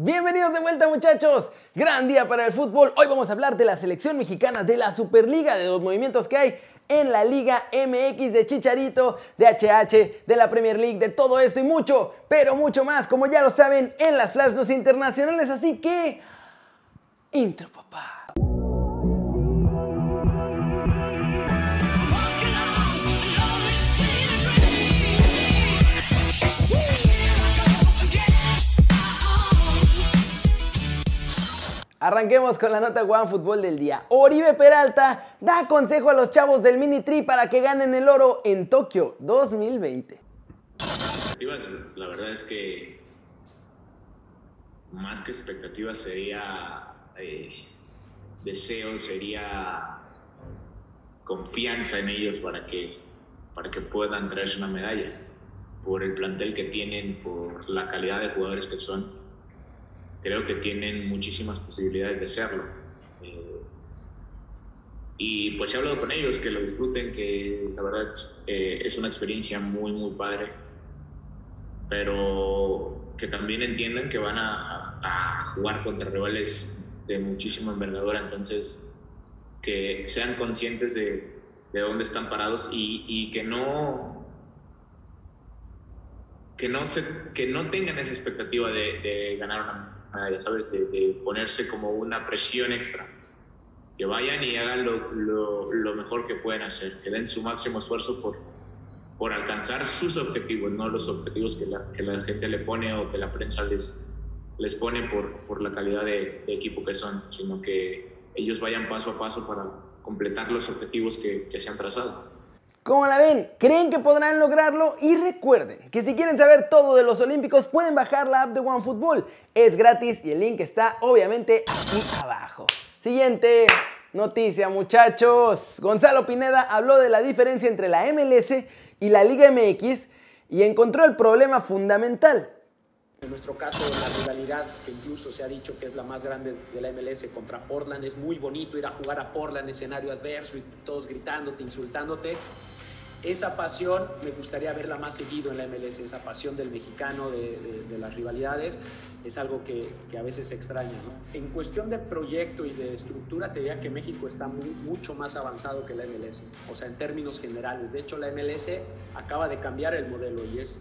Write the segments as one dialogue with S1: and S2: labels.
S1: Bienvenidos de vuelta muchachos. Gran día para el fútbol. Hoy vamos a hablar de la selección mexicana, de la Superliga, de los movimientos que hay en la Liga MX de Chicharito, de HH, de la Premier League, de todo esto y mucho, pero mucho más, como ya lo saben, en las Flash internacionales. Así que... Intro, papá. Arranquemos con la nota One Fútbol del día. Oribe Peralta da consejo a los chavos del Mini Tri para que ganen el oro en Tokio 2020.
S2: La verdad es que más que expectativas sería eh, deseo, sería confianza en ellos para que, para que puedan traerse una medalla por el plantel que tienen, por la calidad de jugadores que son creo que tienen muchísimas posibilidades de hacerlo. Eh, y pues he hablado con ellos, que lo disfruten, que la verdad eh, es una experiencia muy, muy padre, pero que también entiendan que van a, a, jugar contra rivales de muchísima envergadura, entonces que sean conscientes de, de dónde están parados y, y que no que no, se, que no tengan esa expectativa de, de ganar una ya ¿sabes? De, ponerse como una presión extra. Que vayan y hagan lo, lo, mejor que pueden hacer, que den su máximo esfuerzo por, por alcanzar sus objetivos, no los objetivos que la, que la gente le pone o que la prensa les, les pone por, por la calidad de, equipo que son, sino que ellos vayan paso a paso para completar los objetivos que, que se han trazado.
S1: ¿Cómo la ven? ¿Creen que podrán lograrlo? Y recuerden que si quieren saber todo de los Olímpicos pueden bajar la app de OneFootball. Es gratis y el link está obviamente aquí abajo. Siguiente noticia muchachos. Gonzalo Pineda habló de la diferencia entre la MLS y la Liga MX y encontró el problema fundamental.
S3: En nuestro caso, la rivalidad, que incluso se ha dicho que es la más grande de la MLS contra Portland, es muy bonito ir a jugar a Portland, escenario adverso y todos gritándote, insultándote esa pasión me gustaría verla más seguido en la MLS, esa pasión del mexicano, de, las rivalidades, es algo que, a veces se extraña. En cuestión de proyecto y de estructura, te diría que México está mucho más avanzado que la MLS, o sea, en términos generales. De hecho, la MLS acaba de cambiar el modelo y es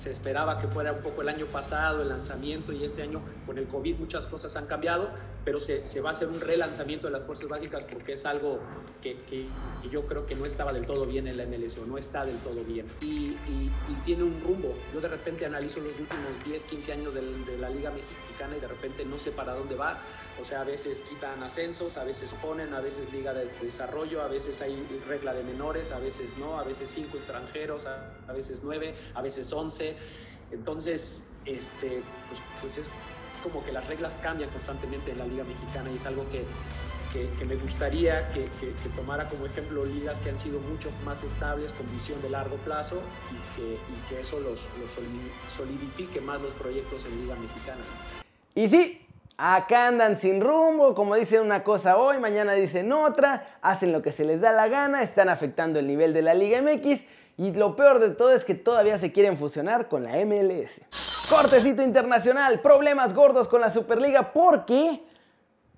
S3: se esperaba que fuera un poco el año pasado el lanzamiento y este año con el COVID muchas cosas han cambiado, pero se, se va a hacer un relanzamiento de las fuerzas básicas porque es algo que, que, yo creo que no estaba del todo bien en la MLS o no está del todo bien y, y, tiene un rumbo. Yo de repente analizo los últimos 10, 15 años de, de la Liga Mexicana y de repente no sé para dónde va. O sea, a veces quitan ascensos, a veces ponen, a veces liga de desarrollo, a veces hay regla de menores, a veces no, a veces cinco extranjeros, a, veces nueve, a veces once. Entonces, este, pues, pues, es como que las reglas cambian constantemente en la Liga Mexicana y es algo que, que, me gustaría que, que, tomara como ejemplo ligas que han sido mucho más estables, con visión de largo plazo y que, y que eso los, los solidifique más los proyectos en Liga Mexicana.
S1: Y sí, Acá andan sin rumbo, como dicen una cosa hoy, mañana dicen otra, hacen lo que se les da la gana, están afectando el nivel de la Liga MX y lo peor de todo es que todavía se quieren fusionar con la MLS. Cortecito internacional, problemas gordos con la Superliga porque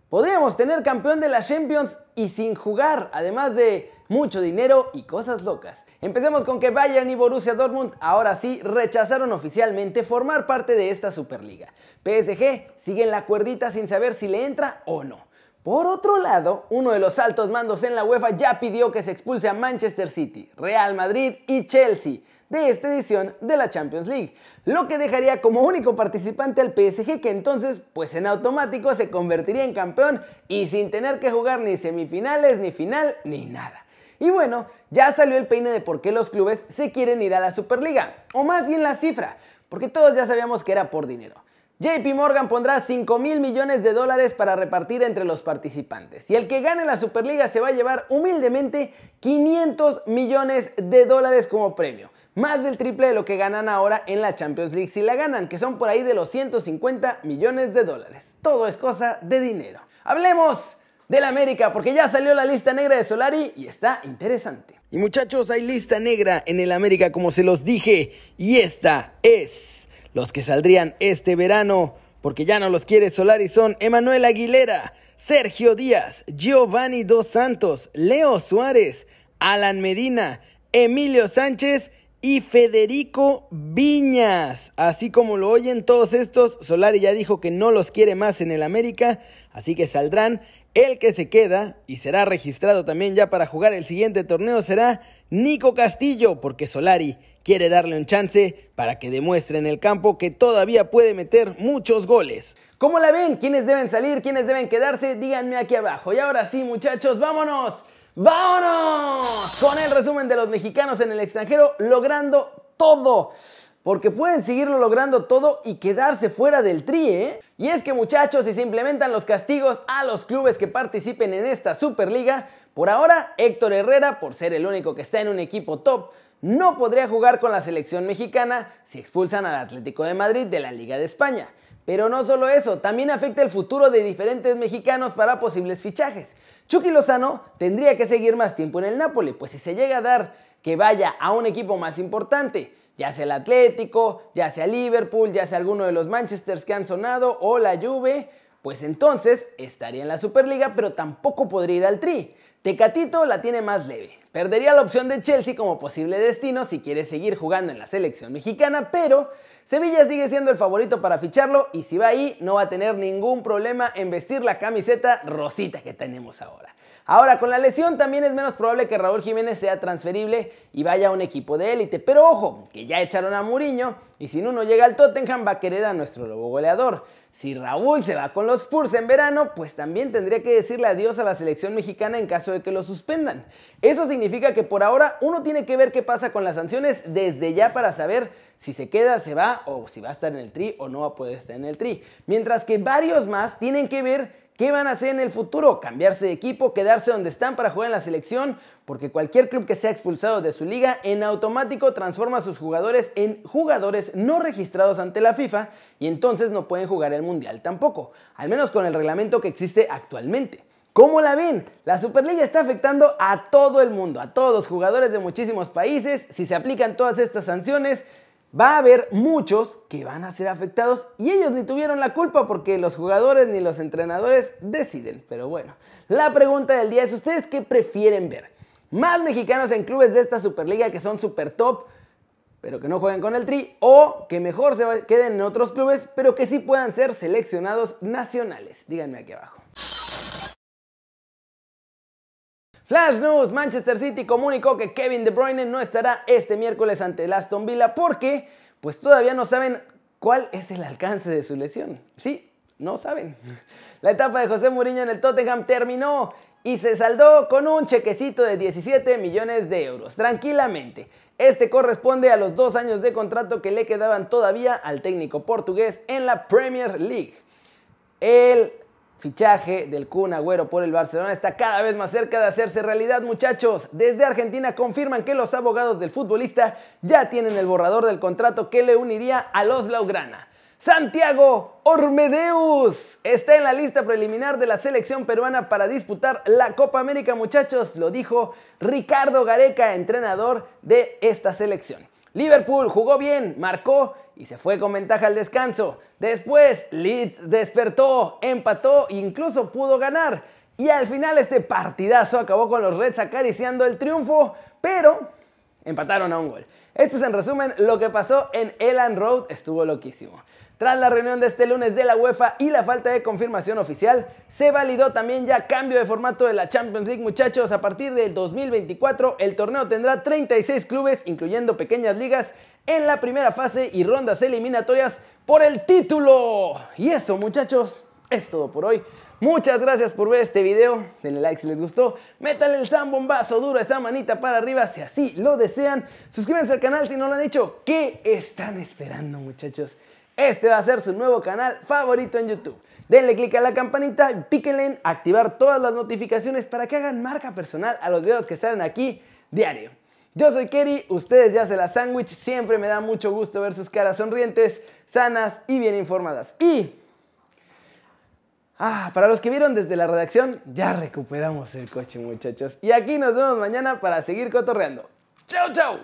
S1: podríamos tener campeón de la Champions y sin jugar, además de mucho dinero y cosas locas. Empecemos con que Bayern y Borussia Dortmund ahora sí rechazaron oficialmente formar parte de esta Superliga. PSG sigue en la cuerdita sin saber si le entra o no. Por otro lado, uno de los altos mandos en la UEFA ya pidió que se expulse a Manchester City, Real Madrid y Chelsea de esta edición de la Champions League, lo que dejaría como único participante al PSG que entonces pues en automático se convertiría en campeón y sin tener que jugar ni semifinales, ni final, ni nada. Y bueno, ya salió el peine de por qué los clubes se quieren ir a la Superliga, o más bien la cifra, porque todos ya sabíamos que era por dinero. JP Morgan pondrá 5 mil millones de dólares para repartir entre los participantes. Y el que gane la Superliga se va a llevar humildemente 500 millones de dólares como premio. Más del triple de lo que ganan ahora en la Champions League si la ganan, que son por ahí de los 150 millones de dólares. Todo es cosa de dinero. Hablemos del América, porque ya salió la lista negra de Solari y está interesante. Y muchachos, hay lista negra en el América, como se los dije, y esta es los que saldrían este verano porque ya no los quiere Solari son Emanuel Aguilera, Sergio Díaz, Giovanni Dos Santos, Leo Suárez, Alan Medina, Emilio Sánchez y Federico Viñas. Así como lo oyen todos estos, Solari ya dijo que no los quiere más en el América, así que saldrán. El que se queda y será registrado también ya para jugar el siguiente torneo será Nico Castillo, porque Solari quiere darle un chance para que demuestre en el campo que todavía puede meter muchos goles. ¿Cómo la ven? ¿Quiénes deben salir? ¿Quiénes deben quedarse? Díganme aquí abajo. Y ahora sí, muchachos, vámonos. ¡Vámonos! Con el resumen de los mexicanos en el extranjero logrando todo. Porque pueden seguirlo logrando todo y quedarse fuera del tri, ¿eh? Y es que muchachos, si se implementan los castigos a los clubes que participen en esta Superliga, por ahora Héctor Herrera, por ser el único que está en un equipo top, no podría jugar con la selección mexicana si expulsan al Atlético de Madrid de la Liga de España. Pero no solo eso, también afecta el futuro de diferentes mexicanos para posibles fichajes. Chucky Lozano tendría que seguir más tiempo en el Napoli, pues si se llega a dar que vaya a un equipo más importante, ya sea el Atlético, ya sea Liverpool, ya sea alguno de los Manchesters que han sonado o la Juve, pues entonces estaría en la Superliga, pero tampoco podría ir al Tri. Tecatito la tiene más leve. Perdería la opción de Chelsea como posible destino si quiere seguir jugando en la selección mexicana, pero Sevilla sigue siendo el favorito para ficharlo y si va ahí no va a tener ningún problema en vestir la camiseta rosita que tenemos ahora. Ahora, con la lesión también es menos probable que Raúl Jiménez sea transferible y vaya a un equipo de élite. Pero ojo, que ya echaron a Muriño y si no llega al Tottenham va a querer a nuestro lobo goleador. Si Raúl se va con los Spurs en verano, pues también tendría que decirle adiós a la selección mexicana en caso de que lo suspendan. Eso significa que por ahora uno tiene que ver qué pasa con las sanciones desde ya para saber si se queda, se va o si va a estar en el tri o no va a poder estar en el tri. Mientras que varios más tienen que ver ¿Qué van a hacer en el futuro? ¿Cambiarse de equipo? ¿Quedarse donde están para jugar en la selección? Porque cualquier club que sea expulsado de su liga en automático transforma a sus jugadores en jugadores no registrados ante la FIFA y entonces no pueden jugar el Mundial tampoco, al menos con el reglamento que existe actualmente. ¿Cómo la ven? La Superliga está afectando a todo el mundo, a todos los jugadores de muchísimos países. Si se aplican todas estas sanciones, va a haber muchos que van a ser afectados y ellos ni tuvieron la culpa porque los jugadores ni los entrenadores deciden. Pero bueno, la pregunta del día es ustedes qué prefieren ver. Más mexicanos en clubes de esta Superliga que son super top, pero que no jueguen con el Tri, o que mejor se queden en otros clubes, pero que sí puedan ser seleccionados nacionales. Díganme aquí abajo. Flash News, Manchester City comunicó que Kevin De Bruyne no estará este miércoles ante el Aston Villa porque pues todavía no saben cuál es el alcance de su lesión. Sí, no saben. La etapa de José Mourinho en el Tottenham terminó y se saldó con un chequecito de 17 millones de euros, tranquilamente. Este corresponde a los dos años de contrato que le quedaban todavía al técnico portugués en la Premier League. El fichaje del Kun Agüero por el Barcelona está cada vez más cerca de hacerse realidad, muchachos. Desde Argentina confirman que los abogados del futbolista ya tienen el borrador del contrato que le uniría a los Blaugrana. Santiago Ormedeus está en la lista preliminar de la selección peruana para disputar la Copa América, muchachos, lo dijo Ricardo Gareca, entrenador de esta selección. Liverpool jugó bien, marcó y se fue con ventaja al descanso. Después, Leeds despertó, empató e incluso pudo ganar. Y al final este partidazo acabó con los Reds acariciando el triunfo, pero empataron a un gol. Esto es en resumen lo que pasó en Elan Road, estuvo loquísimo. Tras la reunión de este lunes de la UEFA y la falta de confirmación oficial, se validó también ya cambio de formato de la Champions League, muchachos. A partir del 2024, el torneo tendrá 36 clubes, incluyendo pequeñas ligas, en la primera fase y rondas eliminatorias por el título. Y eso, muchachos, es todo por hoy. Muchas gracias por ver este video. Denle like si les gustó. Métanle el zambombazo duro, esa manita para arriba si así lo desean. Suscríbanse al canal si no lo han hecho. ¿Qué están esperando, muchachos? Este va a ser su nuevo canal favorito en YouTube. Denle click a la campanita, píquenle en activar todas las notificaciones para que hagan marca personal a los videos que salen aquí diario. Yo soy Kerry, ustedes ya se la sándwich, siempre me da mucho gusto ver sus caras sonrientes, sanas y bien informadas. Y... Ah, para los que vieron desde la redacción, ya recuperamos el coche muchachos. Y aquí nos vemos mañana para seguir cotorreando. ¡Chao, chao!